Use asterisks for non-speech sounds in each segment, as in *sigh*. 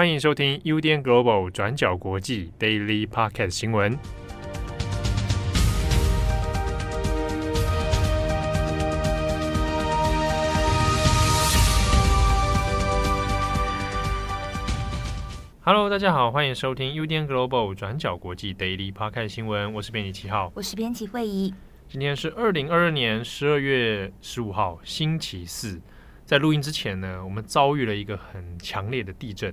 欢迎收听 UDN Global 转角国际 Daily Podcast 新闻。Hello，大家好，欢迎收听 UDN Global 转角国际 Daily Podcast 新闻。我是编辑七号，我是编辑惠仪。今天是二零二二年十二月十五号，星期四。在录音之前呢，我们遭遇了一个很强烈的地震。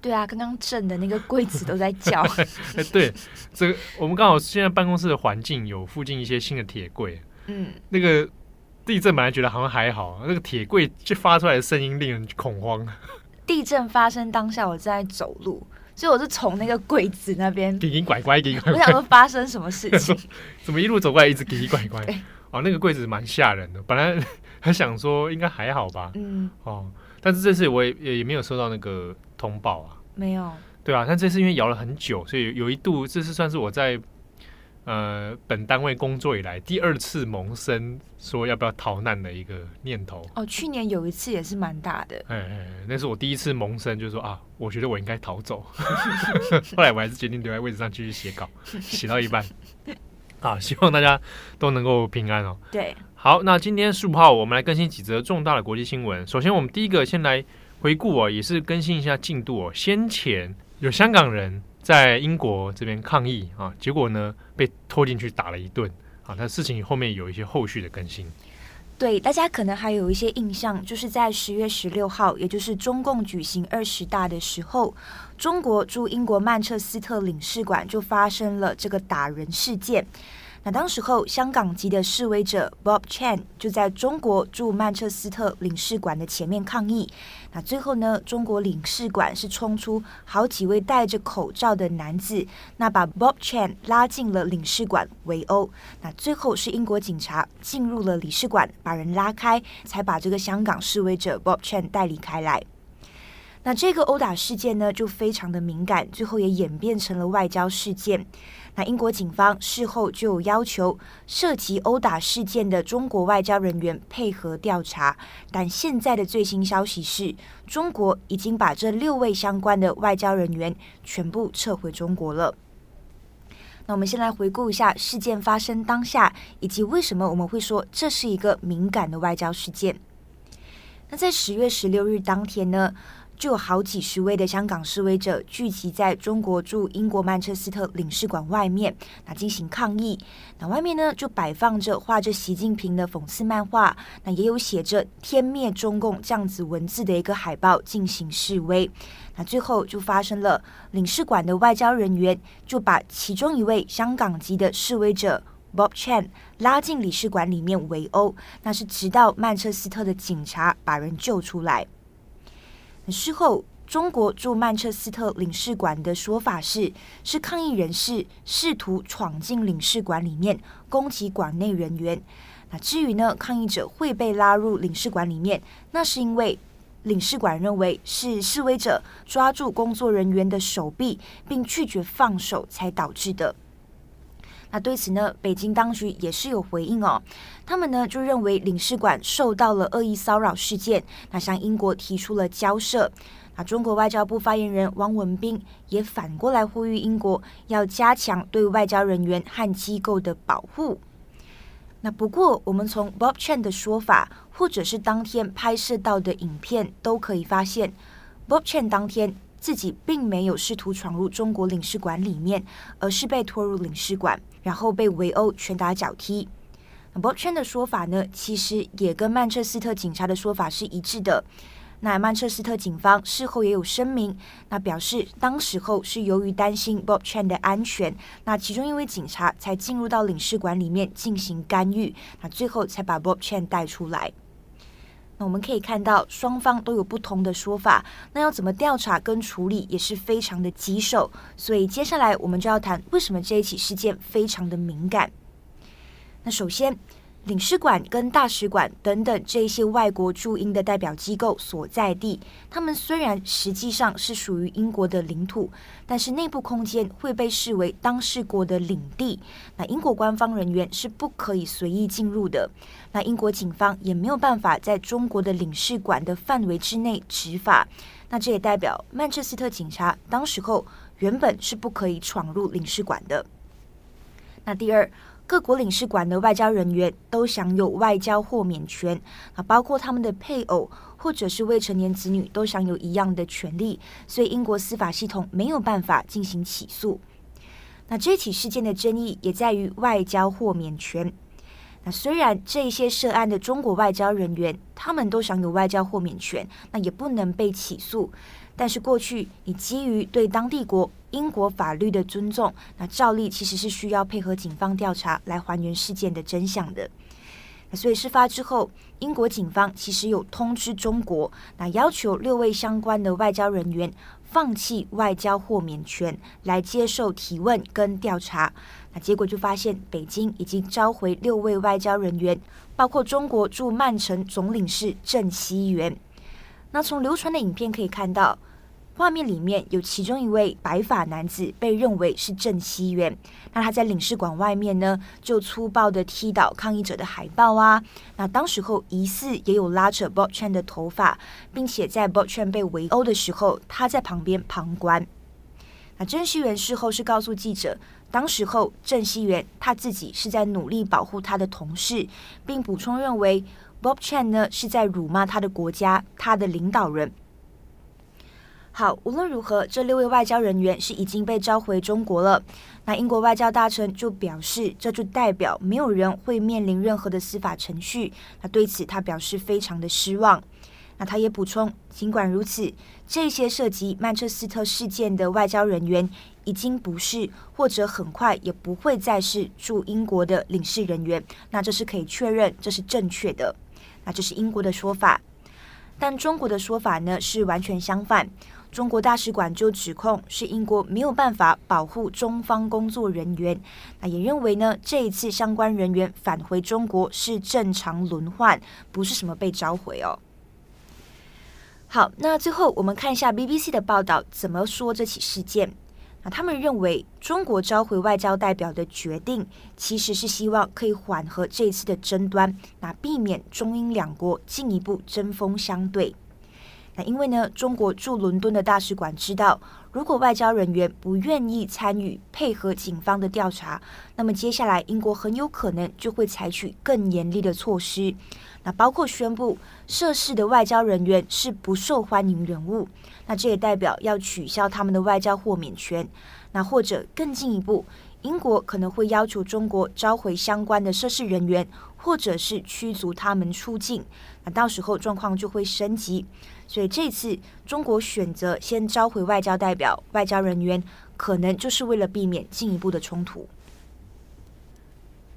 对啊，刚刚震的那个柜子都在叫。*laughs* 对，这个我们刚好现在办公室的环境有附近一些新的铁柜。嗯，那个地震本来觉得好像还好，那个铁柜就发出来的声音令人恐慌。*laughs* 地震发生当下，我正在走路，所以我是从那个柜子那边奇奇怪怪，奇奇怪怪。我想说发生什么事情？*laughs* 怎么一路走过来一直奇奇怪怪？哦，那个柜子蛮吓人的，本来。还想说应该还好吧，嗯，哦，但是这次我也也没有收到那个通报啊，没有，对啊，但这次因为摇了很久，所以有一度这是算是我在呃本单位工作以来第二次萌生说要不要逃难的一个念头。哦，去年有一次也是蛮大的，哎哎，那是我第一次萌生，就是说啊，我觉得我应该逃走，*laughs* 后来我还是决定留在位置上继续写稿，*laughs* 写到一半。啊，希望大家都能够平安哦。对，好，那今天十五号，我们来更新几则重大的国际新闻。首先，我们第一个先来回顾哦，也是更新一下进度哦。先前有香港人在英国这边抗议啊，结果呢被拖进去打了一顿啊。那事情后面有一些后续的更新。对，大家可能还有一些印象，就是在十月十六号，也就是中共举行二十大的时候，中国驻英国曼彻斯特领事馆就发生了这个打人事件。那当时候，香港籍的示威者 Bob Chan 就在中国驻曼彻斯特领事馆的前面抗议。那最后呢，中国领事馆是冲出好几位戴着口罩的男子，那把 Bob Chan 拉进了领事馆围殴。那最后是英国警察进入了领事馆，把人拉开，才把这个香港示威者 Bob Chan 带离开来。那这个殴打事件呢，就非常的敏感，最后也演变成了外交事件。那英国警方事后就有要求涉及殴打事件的中国外交人员配合调查，但现在的最新消息是，中国已经把这六位相关的外交人员全部撤回中国了。那我们先来回顾一下事件发生当下，以及为什么我们会说这是一个敏感的外交事件。那在十月十六日当天呢，就有好几十位的香港示威者聚集在中国驻英国曼彻斯特领事馆外面，那进行抗议。那外面呢，就摆放着画着习近平的讽刺漫画，那也有写着“天灭中共”这样子文字的一个海报进行示威。那最后就发生了，领事馆的外交人员就把其中一位香港籍的示威者 Bob Chan 拉进领事馆里面围殴，那是直到曼彻斯特的警察把人救出来。事后，中国驻曼彻斯特领事馆的说法是，是抗议人士试图闯进领事馆里面攻击馆内人员。那至于呢，抗议者会被拉入领事馆里面，那是因为领事馆认为是示威者抓住工作人员的手臂并拒绝放手才导致的。那对此呢，北京当局也是有回应哦。他们呢就认为领事馆受到了恶意骚扰事件，那向英国提出了交涉。那中国外交部发言人汪文斌也反过来呼吁英国要加强对外交人员和机构的保护。那不过，我们从 Bob Chan 的说法，或者是当天拍摄到的影片，都可以发现，Bob Chan 当天自己并没有试图闯入中国领事馆里面，而是被拖入领事馆。然后被围殴、拳打脚踢。那 Bob Chan 的说法呢，其实也跟曼彻斯特警察的说法是一致的。那曼彻斯特警方事后也有声明，那表示当时候是由于担心 Bob Chan 的安全，那其中一位警察才进入到领事馆里面进行干预，那最后才把 Bob Chan 带出来。那我们可以看到，双方都有不同的说法。那要怎么调查跟处理也是非常的棘手。所以接下来我们就要谈为什么这一起事件非常的敏感。那首先。领事馆跟大使馆等等这些外国驻英的代表机构所在地，他们虽然实际上是属于英国的领土，但是内部空间会被视为当事国的领地。那英国官方人员是不可以随意进入的。那英国警方也没有办法在中国的领事馆的范围之内执法。那这也代表曼彻斯特警察当时候原本是不可以闯入领事馆的。那第二，各国领事馆的外交人员都享有外交豁免权，啊，包括他们的配偶或者是未成年子女都享有一样的权利，所以英国司法系统没有办法进行起诉。那这起事件的争议也在于外交豁免权。那虽然这些涉案的中国外交人员，他们都享有外交豁免权，那也不能被起诉。但是过去你基于对当地国英国法律的尊重，那照例其实是需要配合警方调查来还原事件的真相的。那所以事发之后，英国警方其实有通知中国，那要求六位相关的外交人员放弃外交豁免权，来接受提问跟调查。那结果就发现，北京已经召回六位外交人员，包括中国驻曼城总领事郑希元。那从流传的影片可以看到，画面里面有其中一位白发男子被认为是郑熙元。那他在领事馆外面呢，就粗暴地踢倒抗议者的海报啊。那当时候疑似也有拉扯 Bob Chan 的头发，并且在 Bob Chan 被围殴的时候，他在旁边旁观。那郑熙元事后是告诉记者。当时候，郑熙元他自己是在努力保护他的同事，并补充认为，Bob Chan 呢是在辱骂他的国家、他的领导人。好，无论如何，这六位外交人员是已经被召回中国了。那英国外交大臣就表示，这就代表没有人会面临任何的司法程序。那对此，他表示非常的失望。那他也补充，尽管如此，这些涉及曼彻斯特事件的外交人员已经不是，或者很快也不会再是驻英国的领事人员。那这是可以确认，这是正确的。那这是英国的说法，但中国的说法呢是完全相反。中国大使馆就指控是英国没有办法保护中方工作人员。那也认为呢，这一次相关人员返回中国是正常轮换，不是什么被召回哦。好，那最后我们看一下 BBC 的报道怎么说这起事件。那他们认为，中国召回外交代表的决定，其实是希望可以缓和这一次的争端，那避免中英两国进一步针锋相对。那因为呢，中国驻伦敦的大使馆知道，如果外交人员不愿意参与配合警方的调查，那么接下来英国很有可能就会采取更严厉的措施。那包括宣布涉事的外交人员是不受欢迎人物，那这也代表要取消他们的外交豁免权。那或者更进一步，英国可能会要求中国召回相关的涉事人员，或者是驱逐他们出境。那到时候状况就会升级。所以这次中国选择先召回外交代表、外交人员，可能就是为了避免进一步的冲突。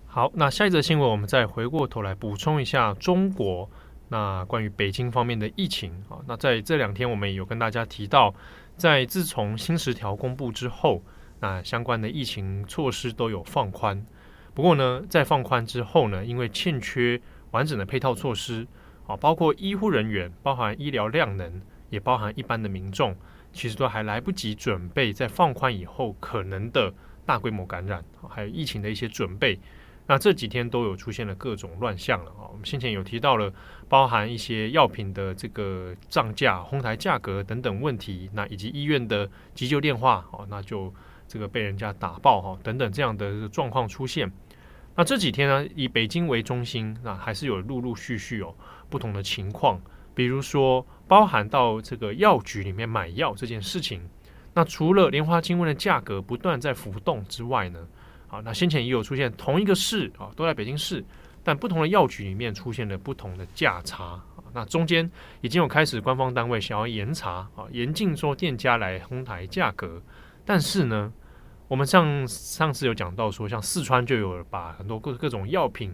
好，那下一则新闻，我们再回过头来补充一下中国那关于北京方面的疫情啊。那在这两天，我们也有跟大家提到，在自从新十条公布之后，那相关的疫情措施都有放宽。不过呢，在放宽之后呢，因为欠缺完整的配套措施啊，包括医护人员、包含医疗量能，也包含一般的民众，其实都还来不及准备，在放宽以后可能的大规模感染，还有疫情的一些准备。那这几天都有出现了各种乱象了啊！我们先前有提到了，包含一些药品的这个涨价、哄抬价格等等问题，那以及医院的急救电话哦，那就这个被人家打爆哈等等这样的状况出现。那这几天呢，以北京为中心，那还是有陆陆续续有不同的情况，比如说包含到这个药局里面买药这件事情。那除了莲花清瘟的价格不断在浮动之外呢，啊，那先前也有出现同一个市啊，都在北京市，但不同的药局里面出现了不同的价差啊。那中间已经有开始官方单位想要严查啊，严禁说店家来哄抬价格。但是呢，我们上上次有讲到说，像四川就有把很多各各种药品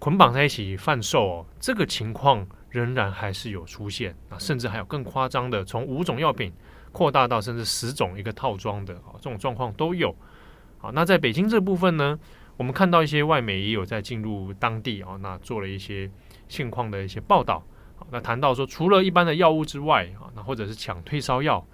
捆绑在一起贩售哦，这个情况仍然还是有出现啊，甚至还有更夸张的，从五种药品扩大到甚至十种一个套装的啊，这种状况都有。好，那在北京这部分呢，我们看到一些外媒也有在进入当地啊，那做了一些现况的一些报道。好，那谈到说，除了一般的药物之外啊，那或者是抢退烧药、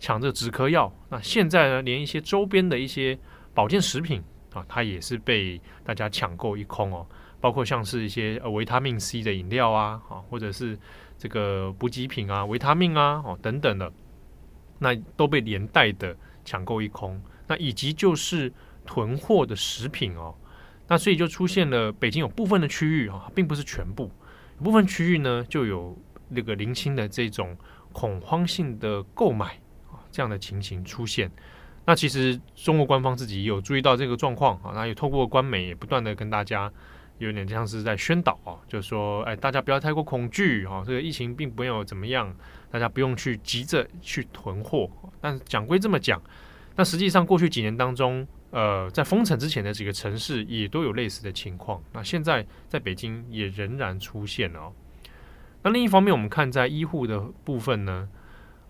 抢这止咳药，那现在呢，连一些周边的一些保健食品啊，它也是被大家抢购一空哦。包括像是一些呃维他命 C 的饮料啊，啊，或者是这个补给品啊、维他命啊，哦等等的，那都被连带的抢购一空。那以及就是囤货的食品哦，那所以就出现了北京有部分的区域啊，并不是全部，部分区域呢就有那个零星的这种恐慌性的购买这样的情形出现。那其实中国官方自己也有注意到这个状况啊，那也透过官媒也不断的跟大家。有点像是在宣导啊，就是说，哎，大家不要太过恐惧啊，这个疫情并没有怎么样，大家不用去急着去囤货。但讲归这么讲，那实际上过去几年当中，呃，在封城之前的几个城市也都有类似的情况。那现在在北京也仍然出现了哦。那另一方面，我们看在医护的部分呢，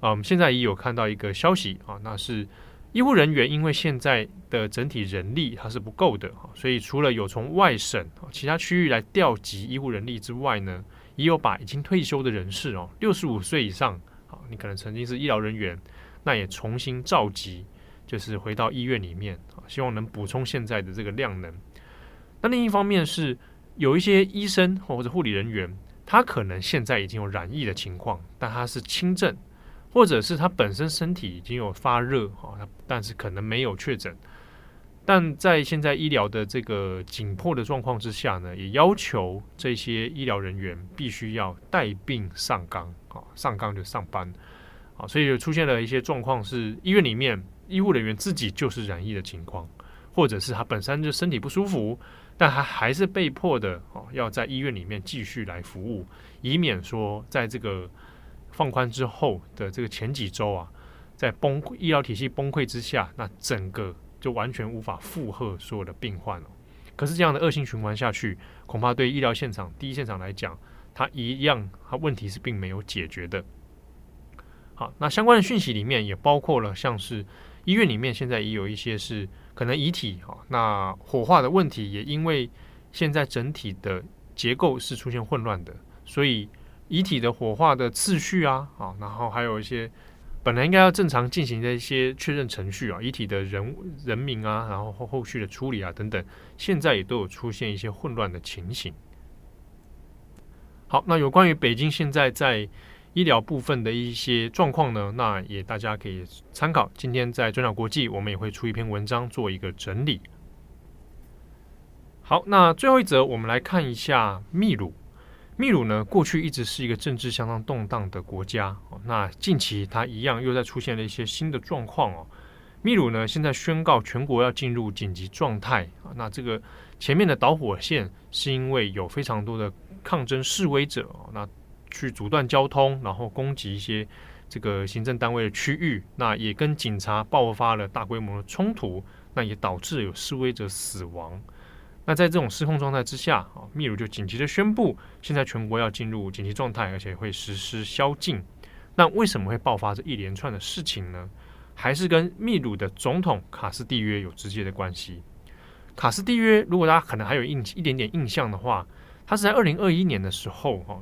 啊，我们现在也有看到一个消息啊，那是。医护人员因为现在的整体人力它是不够的，所以除了有从外省、其他区域来调集医护人力之外呢，也有把已经退休的人士哦，六十五岁以上，好，你可能曾经是医疗人员，那也重新召集，就是回到医院里面啊，希望能补充现在的这个量能。那另一方面是有一些医生或者护理人员，他可能现在已经有染疫的情况，但他是轻症。或者是他本身身体已经有发热哈，但是可能没有确诊，但在现在医疗的这个紧迫的状况之下呢，也要求这些医疗人员必须要带病上岗啊，上岗就上班啊，所以就出现了一些状况，是医院里面医护人员自己就是染疫的情况，或者是他本身就身体不舒服，但他还是被迫的哦，要在医院里面继续来服务，以免说在这个。放宽之后的这个前几周啊，在崩溃医疗体系崩溃之下，那整个就完全无法负荷所有的病患了。可是这样的恶性循环下去，恐怕对医疗现场第一现场来讲，它一样，它问题是并没有解决的。好，那相关的讯息里面也包括了，像是医院里面现在也有一些是可能遗体哈，那火化的问题也因为现在整体的结构是出现混乱的，所以。遗体的火化的次序啊，啊，然后还有一些本来应该要正常进行的一些确认程序啊，遗体的人人名啊，然后后后续的处理啊等等，现在也都有出现一些混乱的情形。好，那有关于北京现在在医疗部分的一些状况呢，那也大家可以参考。今天在转角国际，我们也会出一篇文章做一个整理。好，那最后一则，我们来看一下秘鲁。秘鲁呢，过去一直是一个政治相当动荡的国家。那近期它一样又在出现了一些新的状况哦。秘鲁呢，现在宣告全国要进入紧急状态啊。那这个前面的导火线是因为有非常多的抗争示威者，那去阻断交通，然后攻击一些这个行政单位的区域，那也跟警察爆发了大规模的冲突，那也导致有示威者死亡。那在这种失控状态之下，啊，秘鲁就紧急的宣布，现在全国要进入紧急状态，而且会实施宵禁。那为什么会爆发这一连串的事情呢？还是跟秘鲁的总统卡斯蒂约有直接的关系。卡斯蒂约，如果大家可能还有印一点点印象的话，他是在二零二一年的时候，哈，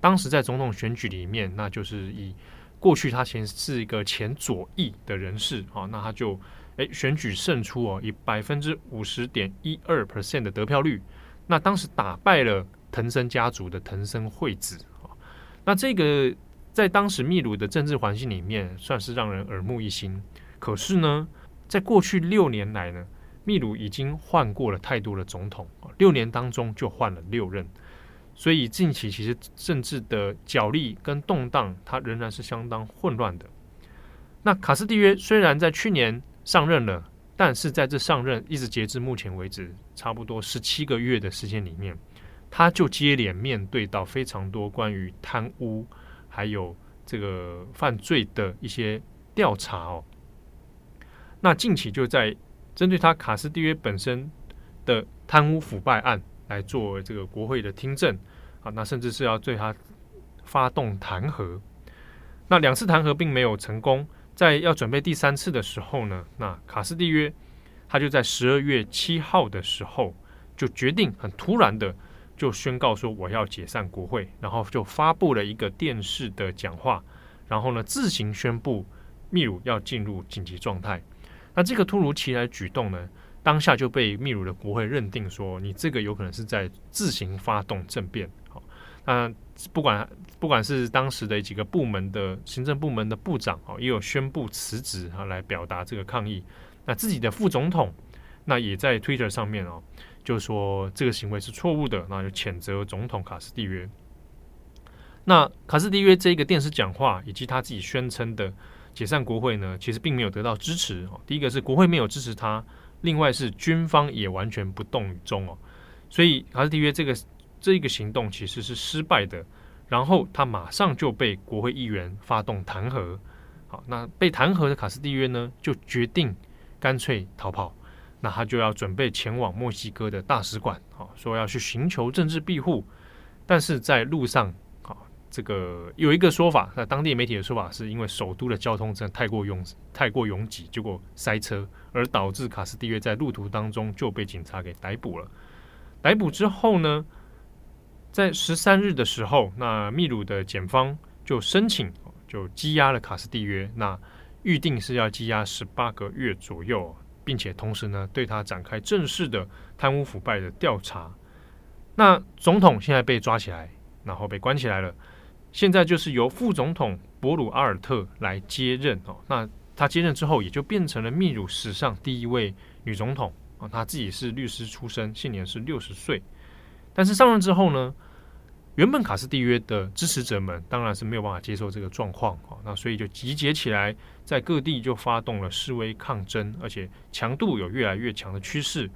当时在总统选举里面，那就是以过去他前是一个前左翼的人士，哈，那他就。诶，选举胜出哦，以百分之五十点一二 percent 的得票率，那当时打败了藤森家族的藤森惠子啊。那这个在当时秘鲁的政治环境里面，算是让人耳目一新。可是呢，在过去六年来呢，秘鲁已经换过了太多的总统，六年当中就换了六任，所以近期其实政治的角力跟动荡，它仍然是相当混乱的。那卡斯蒂约虽然在去年。上任了，但是在这上任一直截至目前为止，差不多十七个月的时间里面，他就接连面对到非常多关于贪污还有这个犯罪的一些调查哦。那近期就在针对他卡斯蒂约本身的贪污腐败案来做这个国会的听证啊，那甚至是要对他发动弹劾。那两次弹劾并没有成功。在要准备第三次的时候呢，那卡斯蒂约他就在十二月七号的时候就决定很突然的就宣告说我要解散国会，然后就发布了一个电视的讲话，然后呢自行宣布秘鲁要进入紧急状态。那这个突如其来的举动呢，当下就被秘鲁的国会认定说，你这个有可能是在自行发动政变。好，那不管不管是当时的几个部门的行政部门的部长哦，也有宣布辞职啊，来表达这个抗议。那自己的副总统那也在 Twitter 上面哦，就说这个行为是错误的，那就谴责总统卡斯蒂约。那卡斯蒂约这个电视讲话以及他自己宣称的解散国会呢，其实并没有得到支持哦。第一个是国会没有支持他，另外是军方也完全不动于衷哦。所以卡斯蒂约这个这个行动其实是失败的。然后他马上就被国会议员发动弹劾。好，那被弹劾的卡斯蒂约呢，就决定干脆逃跑。那他就要准备前往墨西哥的大使馆，好，说要去寻求政治庇护。但是在路上。好这个有一个说法，那当地媒体的说法是因为首都的交通真的太过拥太过拥挤，结果塞车，而导致卡斯蒂约在路途当中就被警察给逮捕了。逮捕之后呢，在十三日的时候，那秘鲁的检方就申请就羁押了卡斯蒂约，那预定是要羁押十八个月左右，并且同时呢对他展开正式的贪污腐败的调查。那总统现在被抓起来，然后被关起来了。现在就是由副总统博鲁阿尔特来接任哦。那他接任之后，也就变成了秘鲁史上第一位女总统啊。他自己是律师出身，现年是六十岁。但是上任之后呢，原本卡斯蒂约的支持者们当然是没有办法接受这个状况啊。那所以就集结起来，在各地就发动了示威抗争，而且强度有越来越强的趋势。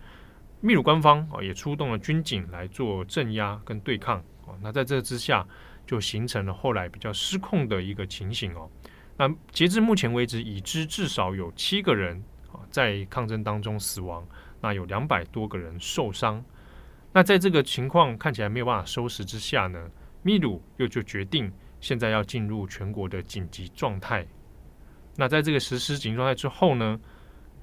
秘鲁官方啊也出动了军警来做镇压跟对抗啊。那在这之下。就形成了后来比较失控的一个情形哦。那截至目前为止，已知至少有七个人啊在抗争当中死亡，那有两百多个人受伤。那在这个情况看起来没有办法收拾之下呢，秘鲁又就决定现在要进入全国的紧急状态。那在这个实施紧急状态之后呢，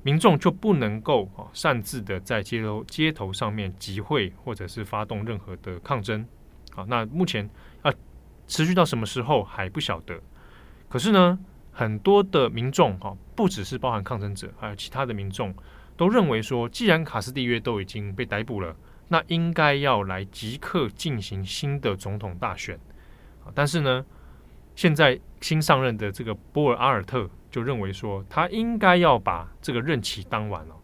民众就不能够啊擅自的在街头街头上面集会或者是发动任何的抗争。好，那目前啊。持续到什么时候还不晓得，可是呢，很多的民众哈，不只是包含抗争者，还有其他的民众，都认为说，既然卡斯蒂约都已经被逮捕了，那应该要来即刻进行新的总统大选。但是呢，现在新上任的这个波尔阿尔特就认为说，他应该要把这个任期当完了，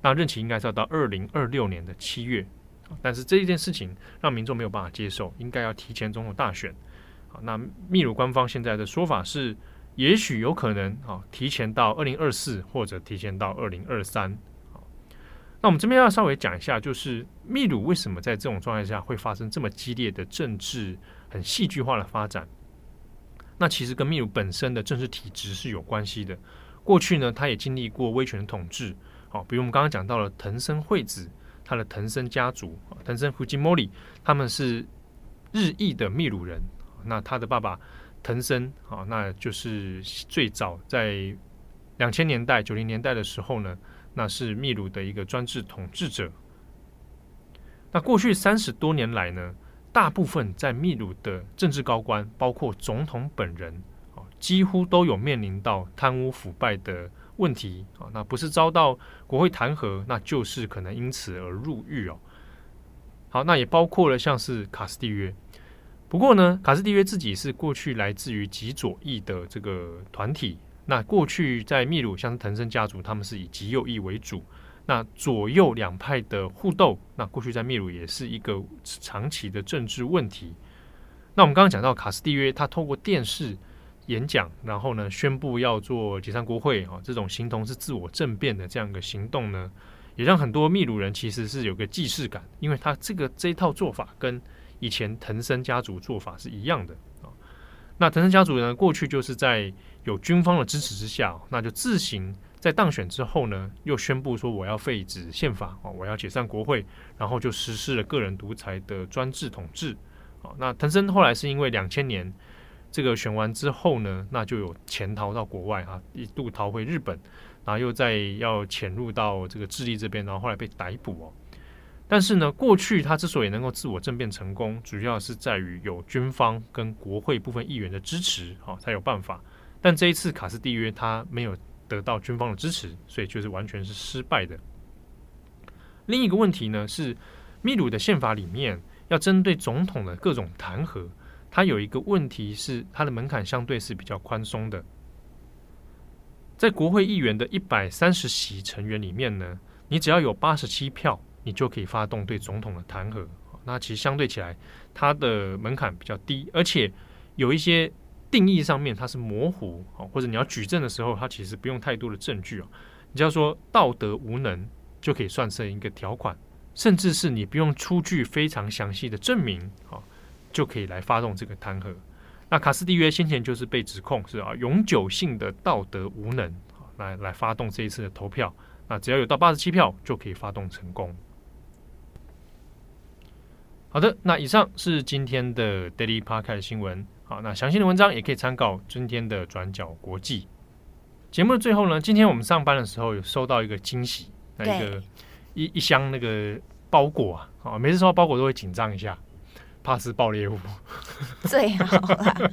那任期应该是要到二零二六年的七月。但是这一件事情让民众没有办法接受，应该要提前总统大选。好那秘鲁官方现在的说法是，也许有可能啊，提前到二零二四或者提前到二零二三。那我们这边要稍微讲一下，就是秘鲁为什么在这种状态下会发生这么激烈的政治很戏剧化的发展？那其实跟秘鲁本身的政治体制是有关系的。过去呢，他也经历过威权统治，好，比如我们刚刚讲到了藤森惠子，他的藤森家族，藤森福吉莫里，他们是日裔的秘鲁人。那他的爸爸藤森啊，那就是最早在两千年代、九零年代的时候呢，那是秘鲁的一个专制统治者。那过去三十多年来呢，大部分在秘鲁的政治高官，包括总统本人啊，几乎都有面临到贪污腐败的问题啊。那不是遭到国会弹劾，那就是可能因此而入狱哦。好，那也包括了像是卡斯蒂约。不过呢，卡斯蒂约自己是过去来自于极左翼的这个团体。那过去在秘鲁，像藤森家族，他们是以极右翼为主。那左右两派的互斗，那过去在秘鲁也是一个长期的政治问题。那我们刚刚讲到卡斯蒂约，他透过电视演讲，然后呢宣布要做解散国会啊，这种形同是自我政变的这样一个行动呢，也让很多秘鲁人其实是有个既视感，因为他这个这一套做法跟以前藤森家族做法是一样的啊，那藤森家族呢，过去就是在有军方的支持之下，那就自行在当选之后呢，又宣布说我要废止宪法啊，我要解散国会，然后就实施了个人独裁的专制统治啊。那藤森后来是因为两千年这个选完之后呢，那就有潜逃到国外啊，一度逃回日本，然后又再要潜入到这个智利这边，然后后来被逮捕哦。但是呢，过去他之所以能够自我政变成功，主要是在于有军方跟国会部分议员的支持，哦才有办法。但这一次卡斯蒂约他没有得到军方的支持，所以就是完全是失败的。另一个问题呢是，秘鲁的宪法里面要针对总统的各种弹劾，它有一个问题是它的门槛相对是比较宽松的。在国会议员的一百三十席成员里面呢，你只要有八十七票，你就可以发动对总统的弹劾。那其实相对起来，它的门槛比较低，而且有一些定义上面它是模糊，或者你要举证的时候，它其实不用太多的证据哦。你只要说道德无能，就可以算成一个条款，甚至是你不用出具非常详细的证明，就可以来发动这个弹劾。那卡斯蒂约先前就是被指控是啊永久性的道德无能，来来发动这一次的投票。那只要有到八十七票就可以发动成功。好的，那以上是今天的 Daily Park 的新闻。好，那详细的文章也可以参考今天的转角国际。节目的最后呢，今天我们上班的时候有收到一个惊喜，那一个一一箱那个包裹啊，啊，每次收到包裹都会紧张一下。怕是爆裂物，*laughs* 最好了。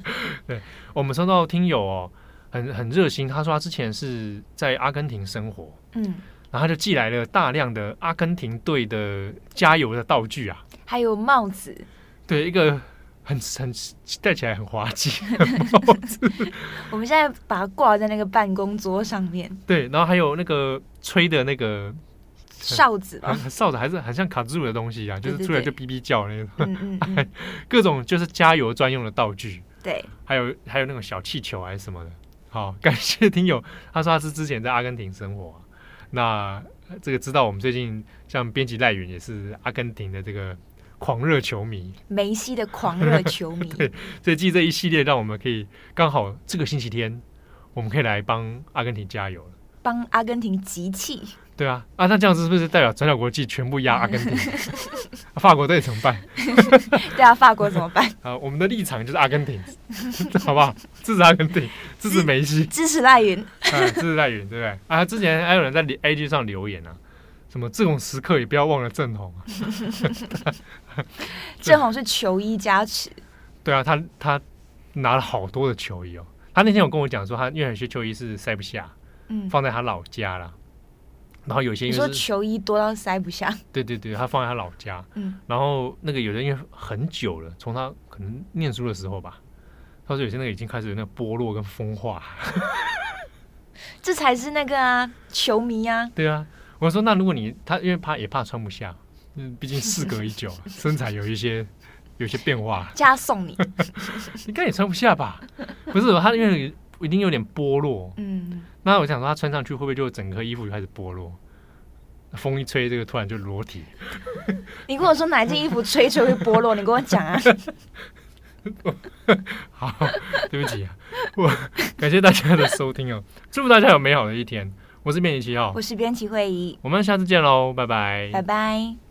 对，我们收到听友哦，很很热心，他说他之前是在阿根廷生活，嗯，然后他就寄来了大量的阿根廷队的加油的道具啊，还有帽子，对，一个很很戴起来很滑稽。*laughs* 我们现在把它挂在那个办公桌上面，*laughs* 对，然后还有那个吹的那个。哨子吧，哨子还是很像卡兹鲁的东西啊，就是出来就哔哔叫那种，*laughs* 各种就是加油专用的道具，对，还有还有那种小气球还是什么的。好，感谢听友，他说他是之前在阿根廷生活，那这个知道我们最近像编辑赖云也是阿根廷的这个狂热球迷，梅西的狂热球迷，*laughs* 对，所以记这一系列让我们可以刚好这个星期天，我们可以来帮阿根廷加油了，帮阿根廷集气。对啊，啊，那这样子是不是代表转角国际全部压 *laughs* 阿根廷？法国队怎么办？*laughs* 对啊，法国怎么办？啊，我们的立场就是阿根廷，好不好？支持阿根廷，支持梅西，支持赖云，啊，支持赖云，对不对？啊，之前还有人在 IG 上留言啊，什么这种时刻也不要忘了正红啊。*laughs* 郑红是球衣加持。对啊，他他拿了好多的球衣哦。他那天有跟我讲说，他因为有些球衣是塞不下，嗯，放在他老家了。然后有些你说球衣多到塞不下，*laughs* 对对对，他放在他老家。嗯，然后那个有人因为很久了，从他可能念书的时候吧，他说有些那个已经开始有那个剥落跟风化。这才是那个啊，球迷啊。对啊，我说那如果你他因为怕也怕穿不下，嗯，毕竟事隔已久，*laughs* 身材有一些有一些变化，加送你，*laughs* 应该也穿不下吧？不是，他因为一定有点剥落，嗯。那我想说，他穿上去会不会就整个衣服就开始剥落？风一吹，这个突然就裸体。你跟我说哪件衣服吹吹会剥落？*laughs* 你跟我讲啊。好，对不起啊，我感谢大家的收听哦，祝福大家有美好的一天。我是编辑七号，我是编辑会议，我们下次见喽，拜拜，拜拜。